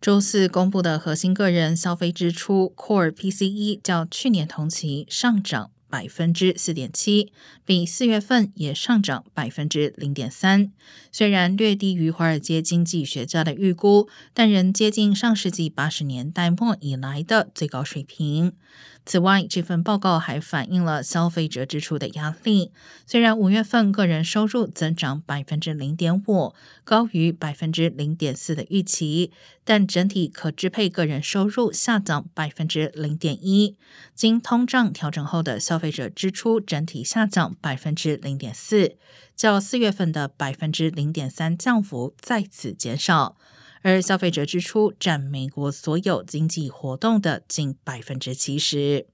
周四公布的核心个人消费支出 （Core PCE） 较去年同期上涨。百分之四点七，比四月份也上涨百分之零点三。虽然略低于华尔街经济学家的预估，但仍接近上世纪八十年代末以来的最高水平。此外，这份报告还反映了消费者支出的压力。虽然五月份个人收入增长百分之零点五，高于百分之零点四的预期，但整体可支配个人收入下降百分之零点一。经通胀调整后的消消费者支出整体下降百分之零点四，较四月份的百分之零点三降幅再次减少。而消费者支出占美国所有经济活动的近百分之七十。